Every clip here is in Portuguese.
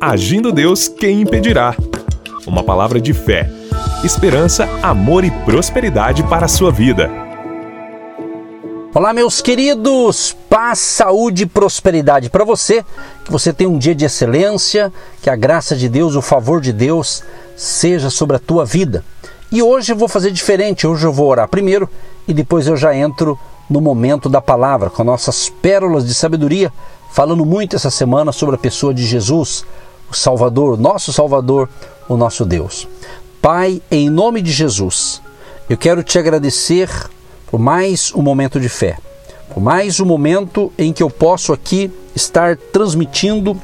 Agindo Deus, quem impedirá? Uma palavra de fé, esperança, amor e prosperidade para a sua vida. Olá, meus queridos! Paz, saúde e prosperidade para você. Que você tenha um dia de excelência, que a graça de Deus, o favor de Deus seja sobre a tua vida. E hoje eu vou fazer diferente. Hoje eu vou orar primeiro e depois eu já entro no momento da palavra com nossas pérolas de sabedoria falando muito essa semana sobre a pessoa de Jesus, o Salvador, nosso Salvador, o nosso Deus. Pai, em nome de Jesus, eu quero te agradecer por mais um momento de fé, por mais um momento em que eu posso aqui estar transmitindo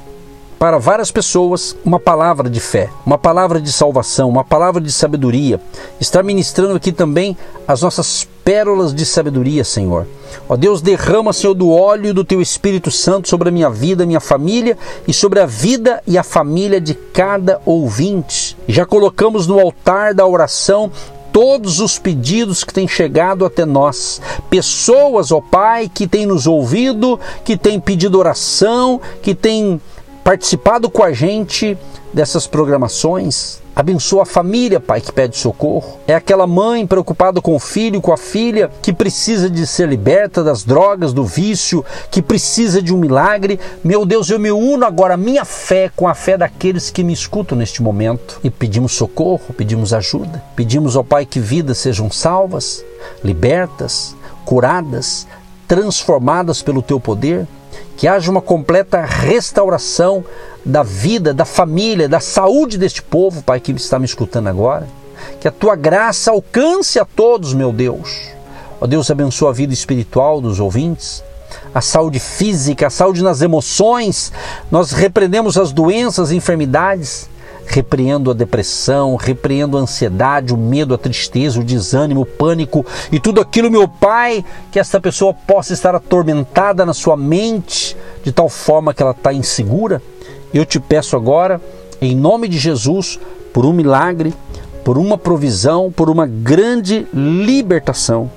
para várias pessoas uma palavra de fé, uma palavra de salvação, uma palavra de sabedoria. Está ministrando aqui também as nossas pérolas de sabedoria, Senhor. Ó Deus, derrama, Senhor, do óleo do teu Espírito Santo sobre a minha vida, minha família e sobre a vida e a família de cada ouvinte. Já colocamos no altar da oração todos os pedidos que têm chegado até nós. Pessoas, ó Pai, que têm nos ouvido, que têm pedido oração, que têm participado com a gente dessas programações. Abençoa a família, Pai, que pede socorro. É aquela mãe preocupada com o filho, com a filha, que precisa de ser liberta das drogas, do vício, que precisa de um milagre. Meu Deus, eu me uno agora a minha fé com a fé daqueles que me escutam neste momento e pedimos socorro, pedimos ajuda. Pedimos ao Pai que vidas sejam salvas, libertas, curadas, transformadas pelo teu poder que haja uma completa restauração da vida, da família, da saúde deste povo, Pai, que está me escutando agora. Que a tua graça alcance a todos, meu Deus. Ó Deus, abençoa a vida espiritual dos ouvintes, a saúde física, a saúde nas emoções. Nós repreendemos as doenças, as enfermidades repreendo a depressão, repreendo a ansiedade, o medo, a tristeza, o desânimo, o pânico e tudo aquilo, meu Pai, que essa pessoa possa estar atormentada na sua mente de tal forma que ela está insegura. Eu te peço agora, em nome de Jesus, por um milagre, por uma provisão, por uma grande libertação.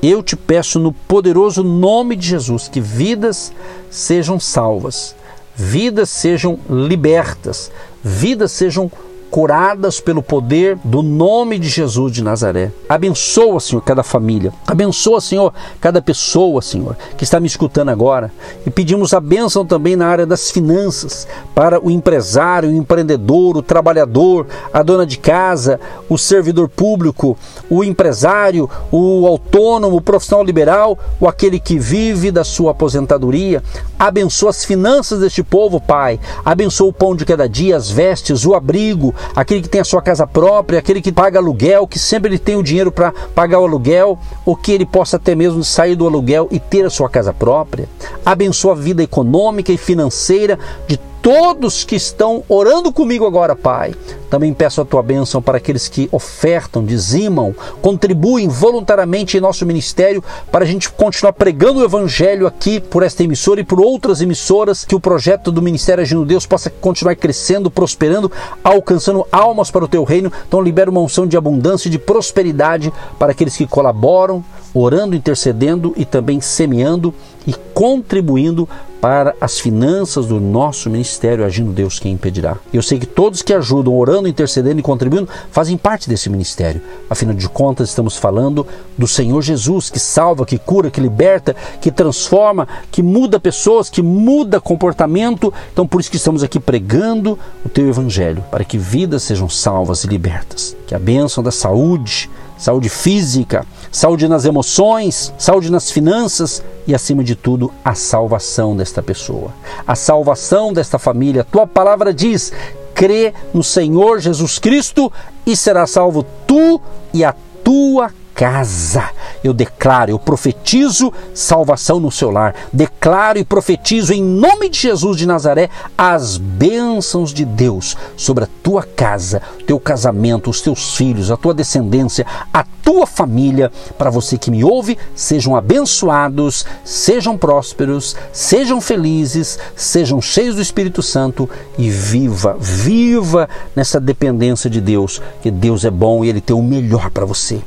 Eu te peço no poderoso nome de Jesus que vidas sejam salvas, vidas sejam libertas, vidas sejam curadas pelo poder do nome de Jesus de Nazaré. Abençoa, Senhor, cada família. Abençoa, Senhor, cada pessoa, Senhor, que está me escutando agora. E pedimos a bênção também na área das finanças, para o empresário, o empreendedor, o trabalhador, a dona de casa, o servidor público, o empresário, o autônomo, o profissional liberal, ou aquele que vive da sua aposentadoria. Abençoa as finanças deste povo, Pai. Abençoa o pão de cada dia, as vestes, o abrigo, aquele que tem a sua casa própria, aquele que paga aluguel, que sempre ele tem o dinheiro para pagar o aluguel, ou que ele possa até mesmo sair do aluguel e ter a sua casa própria. Abençoa a vida econômica e financeira de todos que estão orando comigo agora, Pai. Também peço a tua bênção para aqueles que ofertam, dizimam, contribuem voluntariamente em nosso ministério para a gente continuar pregando o evangelho aqui por esta emissora e por outras emissoras, que o projeto do Ministério Agindo Deus possa continuar crescendo, prosperando, alcançando almas para o teu reino. Então libera uma unção de abundância e de prosperidade para aqueles que colaboram, orando, intercedendo e também semeando e contribuindo para as finanças do nosso ministério, agindo Deus quem impedirá. Eu sei que todos que ajudam, orando, intercedendo e contribuindo, fazem parte desse ministério. Afinal de contas, estamos falando do Senhor Jesus, que salva, que cura, que liberta, que transforma, que muda pessoas, que muda comportamento. Então, por isso que estamos aqui pregando o teu evangelho, para que vidas sejam salvas e libertas. Que a bênção da saúde, saúde física, saúde nas emoções, saúde nas finanças e, acima de tudo, a salvação desta pessoa, a salvação desta família. Tua palavra diz: crê no Senhor Jesus Cristo e será salvo tu e a tua casa. Eu declaro, eu profetizo salvação no seu lar. Declaro e profetizo em nome de Jesus de Nazaré as bênçãos de Deus sobre a tua casa, teu casamento, os teus filhos, a tua descendência, a tua família. Para você que me ouve, sejam abençoados, sejam prósperos, sejam felizes, sejam cheios do Espírito Santo e viva, viva nessa dependência de Deus, que Deus é bom e Ele tem o melhor para você.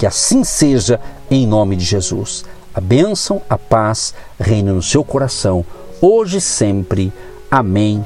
Que assim seja, em nome de Jesus. A bênção, a paz reine no seu coração, hoje e sempre. Amém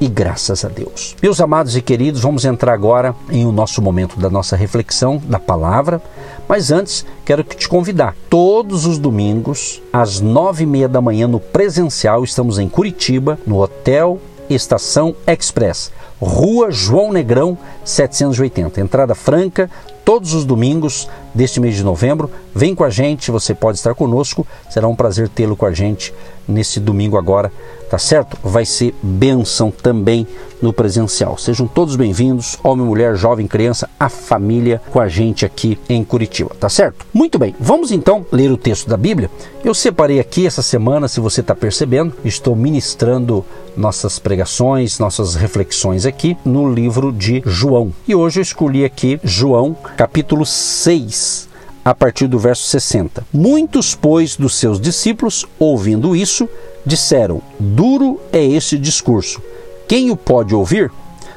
e graças a Deus. Meus amados e queridos, vamos entrar agora em o nosso momento da nossa reflexão da palavra. Mas antes, quero te convidar. Todos os domingos, às nove e meia da manhã, no presencial, estamos em Curitiba, no Hotel Estação Express, Rua João Negrão, 780. Entrada franca, todos os domingos deste mês de novembro. Vem com a gente, você pode estar conosco. Será um prazer tê-lo com a gente nesse domingo agora, tá certo? Vai ser bênção também no presencial. Sejam todos bem-vindos, homem, mulher, jovem, criança, a família com a gente aqui em Curitiba, tá certo? Muito bem, vamos então ler o texto da Bíblia. Eu separei aqui essa semana, se você está percebendo, estou ministrando nossas pregações, nossas reflexões aqui no livro de João. E hoje eu escolhi aqui João, capítulo 6, a partir do verso 60. Muitos, pois, dos seus discípulos, ouvindo isso, disseram: Duro é este discurso. Quem o pode ouvir?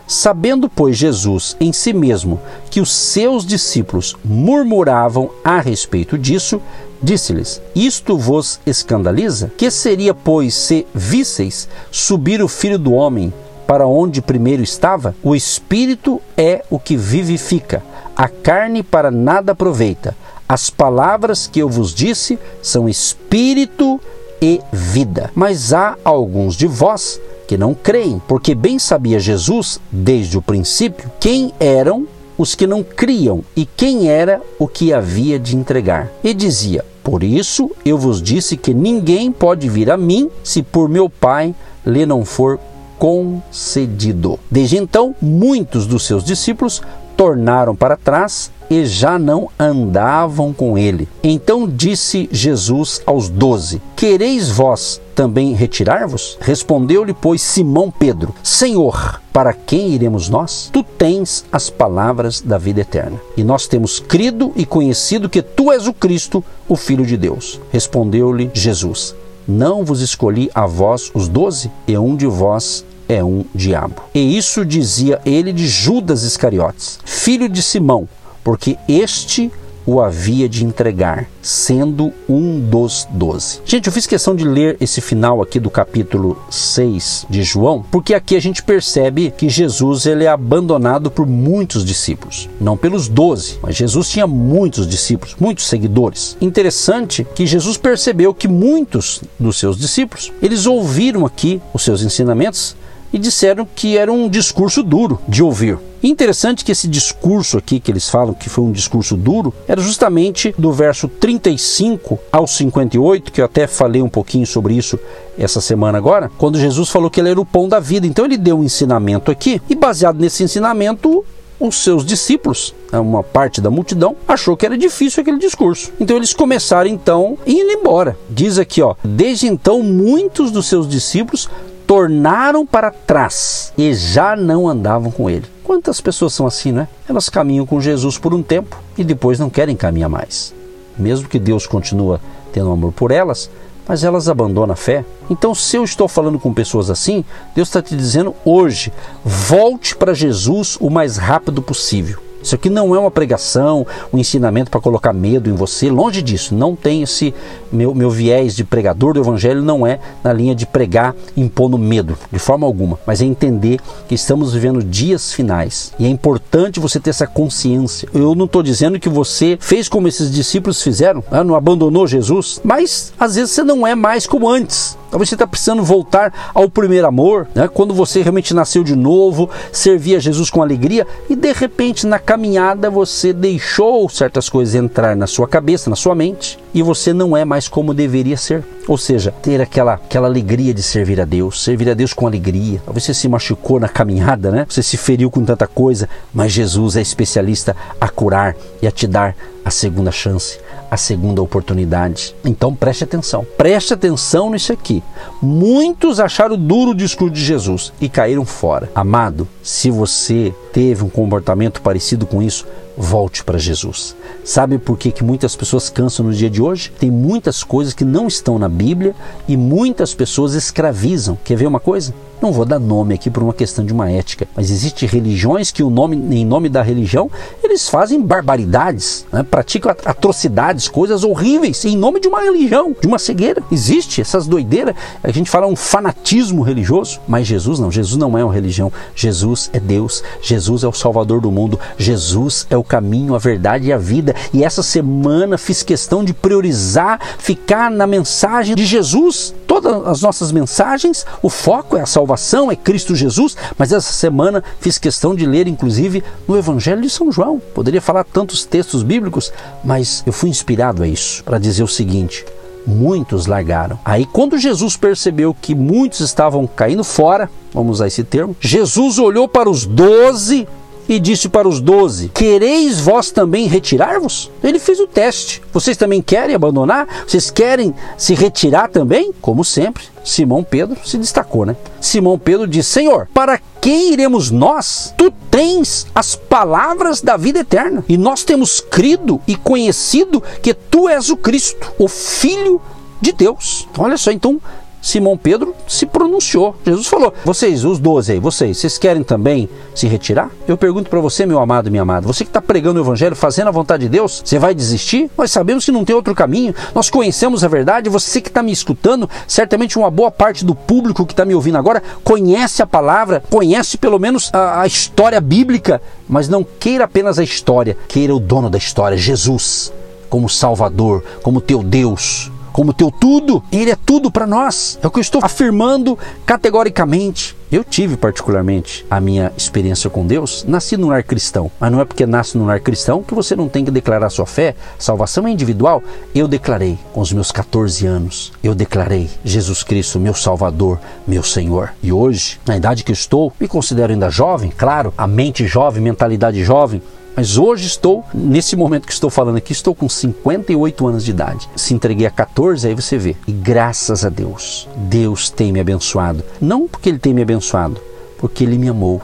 Sabendo, pois, Jesus em si mesmo que os seus discípulos murmuravam a respeito disso, disse-lhes: Isto vos escandaliza? Que seria, pois, se visseis subir o filho do homem para onde primeiro estava? O espírito é o que vivifica, a carne para nada aproveita. As palavras que eu vos disse são espírito e vida. Mas há alguns de vós que não creem, porque bem sabia Jesus, desde o princípio, quem eram os que não criam e quem era o que havia de entregar. E dizia: Por isso eu vos disse que ninguém pode vir a mim se por meu Pai lhe não for concedido. Desde então, muitos dos seus discípulos tornaram para trás e já não andavam com ele. Então disse Jesus aos doze: Quereis vós também retirar-vos? Respondeu-lhe, pois, Simão Pedro: Senhor, para quem iremos nós? Tu tens as palavras da vida eterna. E nós temos crido e conhecido que tu és o Cristo, o Filho de Deus. Respondeu-lhe Jesus: Não vos escolhi a vós os doze, e um de vós é um diabo. E isso dizia ele de Judas Iscariotes, filho de Simão, porque este o havia de entregar, sendo um dos doze. Gente, eu fiz questão de ler esse final aqui do capítulo 6 de João, porque aqui a gente percebe que Jesus ele é abandonado por muitos discípulos. Não pelos doze, mas Jesus tinha muitos discípulos, muitos seguidores. Interessante que Jesus percebeu que muitos dos seus discípulos, eles ouviram aqui os seus ensinamentos e disseram que era um discurso duro de ouvir. Interessante que esse discurso aqui que eles falam que foi um discurso duro era justamente do verso 35 ao 58, que eu até falei um pouquinho sobre isso essa semana agora, quando Jesus falou que ele era o pão da vida. Então ele deu um ensinamento aqui e baseado nesse ensinamento os seus discípulos, né, uma parte da multidão, achou que era difícil aquele discurso. Então eles começaram então ir embora. Diz aqui, ó, desde então muitos dos seus discípulos tornaram para trás e já não andavam com ele. Quantas pessoas são assim, né? Elas caminham com Jesus por um tempo e depois não querem caminhar mais. Mesmo que Deus continua tendo amor por elas, mas elas abandonam a fé. Então, se eu estou falando com pessoas assim, Deus está te dizendo hoje: volte para Jesus o mais rápido possível. Isso aqui não é uma pregação, um ensinamento para colocar medo em você, longe disso. Não tem esse meu, meu viés de pregador do evangelho, não é na linha de pregar impondo medo, de forma alguma, mas é entender que estamos vivendo dias finais e é importante você ter essa consciência. Eu não estou dizendo que você fez como esses discípulos fizeram, né? não abandonou Jesus, mas às vezes você não é mais como antes. Talvez você está precisando voltar ao primeiro amor, né? quando você realmente nasceu de novo, servia Jesus com alegria e de repente na caminhada você deixou certas coisas entrar na sua cabeça, na sua mente e você não é mais como deveria ser. Ou seja, ter aquela, aquela alegria de servir a Deus, servir a Deus com alegria. Talvez você se machucou na caminhada, né? Você se feriu com tanta coisa, mas Jesus é especialista a curar e a te dar a segunda chance a segunda oportunidade. Então preste atenção, preste atenção nisso aqui. Muitos acharam duro o discurso de Jesus e caíram fora. Amado, se você teve um comportamento parecido com isso, volte para Jesus. Sabe por que, que muitas pessoas cansam no dia de hoje? Tem muitas coisas que não estão na Bíblia e muitas pessoas escravizam. Quer ver uma coisa? Não vou dar nome aqui por uma questão de uma ética, mas existem religiões que o nome, em nome da religião, eles fazem barbaridades, né? praticam atrocidades, coisas horríveis em nome de uma religião, de uma cegueira. Existe essas doideiras. A gente fala um fanatismo religioso, mas Jesus não. Jesus não é uma religião. Jesus é Deus. Jesus é o Salvador do mundo. Jesus é o caminho, a verdade e a vida. E essa semana fiz questão de priorizar, ficar na mensagem de Jesus. Todas as nossas mensagens, o foco é a salvação, é Cristo Jesus, mas essa semana fiz questão de ler, inclusive, no Evangelho de São João. Poderia falar tantos textos bíblicos, mas eu fui inspirado a isso, para dizer o seguinte: muitos largaram. Aí, quando Jesus percebeu que muitos estavam caindo fora, vamos usar esse termo, Jesus olhou para os doze e disse para os doze: Quereis vós também retirar-vos? Ele fez o teste. Vocês também querem abandonar? Vocês querem se retirar também? Como sempre, Simão Pedro se destacou, né? Simão Pedro disse: Senhor, para quem iremos nós? Tu tens as palavras da vida eterna. E nós temos crido e conhecido que tu és o Cristo, o Filho de Deus. Olha só, então Simão Pedro se pronunciou. Jesus falou: Vocês, os doze aí, vocês, vocês querem também se retirar? Eu pergunto para você, meu amado e minha amada, você que está pregando o Evangelho, fazendo a vontade de Deus, você vai desistir? Nós sabemos que não tem outro caminho, nós conhecemos a verdade. Você que está me escutando, certamente uma boa parte do público que está me ouvindo agora conhece a palavra, conhece pelo menos a, a história bíblica, mas não queira apenas a história, queira o dono da história, Jesus, como Salvador, como teu Deus como teu tudo. Ele é tudo para nós. É o que eu estou afirmando categoricamente. Eu tive particularmente a minha experiência com Deus, nasci no lar cristão, mas não é porque nasce no lar cristão que você não tem que declarar sua fé. Salvação é individual. Eu declarei com os meus 14 anos, eu declarei Jesus Cristo, meu Salvador, meu Senhor. E hoje, na idade que estou, me considero ainda jovem, claro, a mente jovem, mentalidade jovem, mas hoje estou, nesse momento que estou falando aqui, estou com 58 anos de idade. Se entreguei a 14, aí você vê. E graças a Deus, Deus tem me abençoado. Não porque Ele tem me abençoado, porque Ele me amou.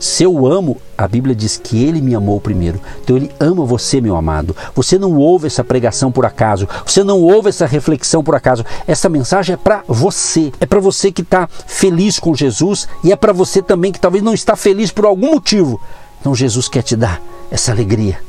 Se eu amo, a Bíblia diz que Ele me amou primeiro. Então Ele ama você, meu amado. Você não ouve essa pregação por acaso. Você não ouve essa reflexão por acaso. Essa mensagem é para você. É para você que está feliz com Jesus e é para você também que talvez não está feliz por algum motivo. Então Jesus quer te dar essa alegria.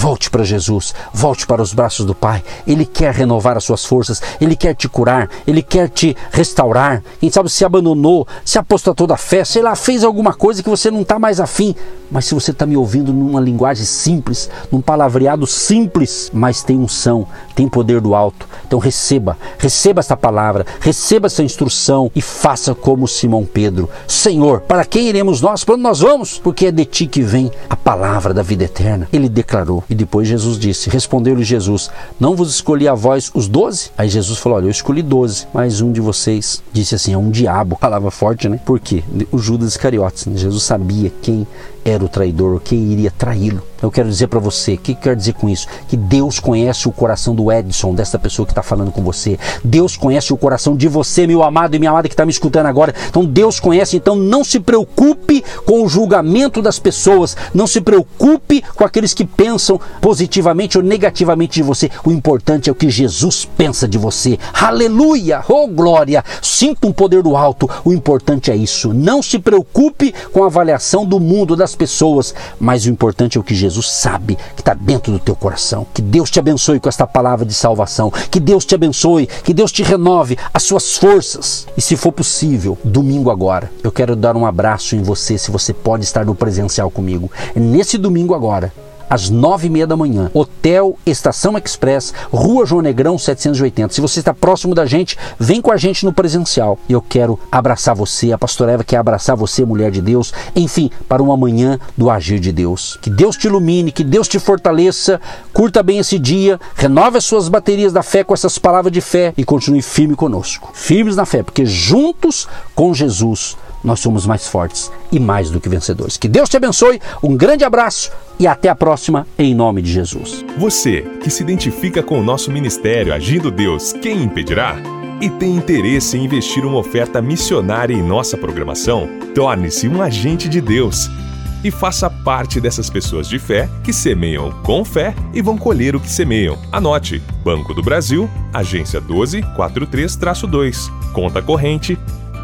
Volte para Jesus, volte para os braços do Pai. Ele quer renovar as suas forças, ele quer te curar, ele quer te restaurar. Quem sabe se abandonou, se apostatou da fé, sei lá, fez alguma coisa que você não está mais afim. Mas se você está me ouvindo numa linguagem simples, num palavreado simples, mas tem unção, tem poder do alto. Então receba, receba essa palavra, receba essa instrução e faça como Simão Pedro. Senhor, para quem iremos nós? Para onde nós vamos? Porque é de ti que vem a palavra da vida eterna. Ele declarou. E depois Jesus disse: Respondeu-lhe Jesus: Não vos escolhi a vós os doze? Aí Jesus falou: Olha, eu escolhi doze, mas um de vocês disse assim: É um diabo. Palavra forte, né? Por quê? O Judas Iscariotes. Né? Jesus sabia quem era o traidor, quem iria traí-lo. Eu quero dizer para você, o que quer dizer com isso? Que Deus conhece o coração do Edson, dessa pessoa que está falando com você. Deus conhece o coração de você, meu amado e minha amada que está me escutando agora. Então Deus conhece, então não se preocupe com o julgamento das pessoas, não se preocupe com aqueles que pensam positivamente ou negativamente de você. O importante é o que Jesus pensa de você. Aleluia! Oh glória! Sinta um poder do alto. O importante é isso. Não se preocupe com a avaliação do mundo das pessoas, mas o importante é o que Jesus sabe que está dentro do teu coração. Que Deus te abençoe com esta palavra de salvação. Que Deus te abençoe, que Deus te renove as suas forças. E se for possível, domingo agora, eu quero dar um abraço em você, se você pode estar no presencial comigo. Nesse domingo agora, às nove e meia da manhã. Hotel Estação Express, Rua João Negrão 780. Se você está próximo da gente, vem com a gente no presencial. Eu quero abraçar você, a pastora Eva quer abraçar você, mulher de Deus. Enfim, para uma manhã do agir de Deus. Que Deus te ilumine, que Deus te fortaleça. Curta bem esse dia, renove as suas baterias da fé com essas palavras de fé e continue firme conosco. Firmes na fé, porque juntos com Jesus nós somos mais fortes e mais do que vencedores. Que Deus te abençoe, um grande abraço e até a próxima, em nome de Jesus. Você que se identifica com o nosso ministério Agindo Deus, quem impedirá? E tem interesse em investir uma oferta missionária em nossa programação? Torne-se um agente de Deus e faça parte dessas pessoas de fé que semeiam com fé e vão colher o que semeiam. Anote: Banco do Brasil, agência 1243-2, conta corrente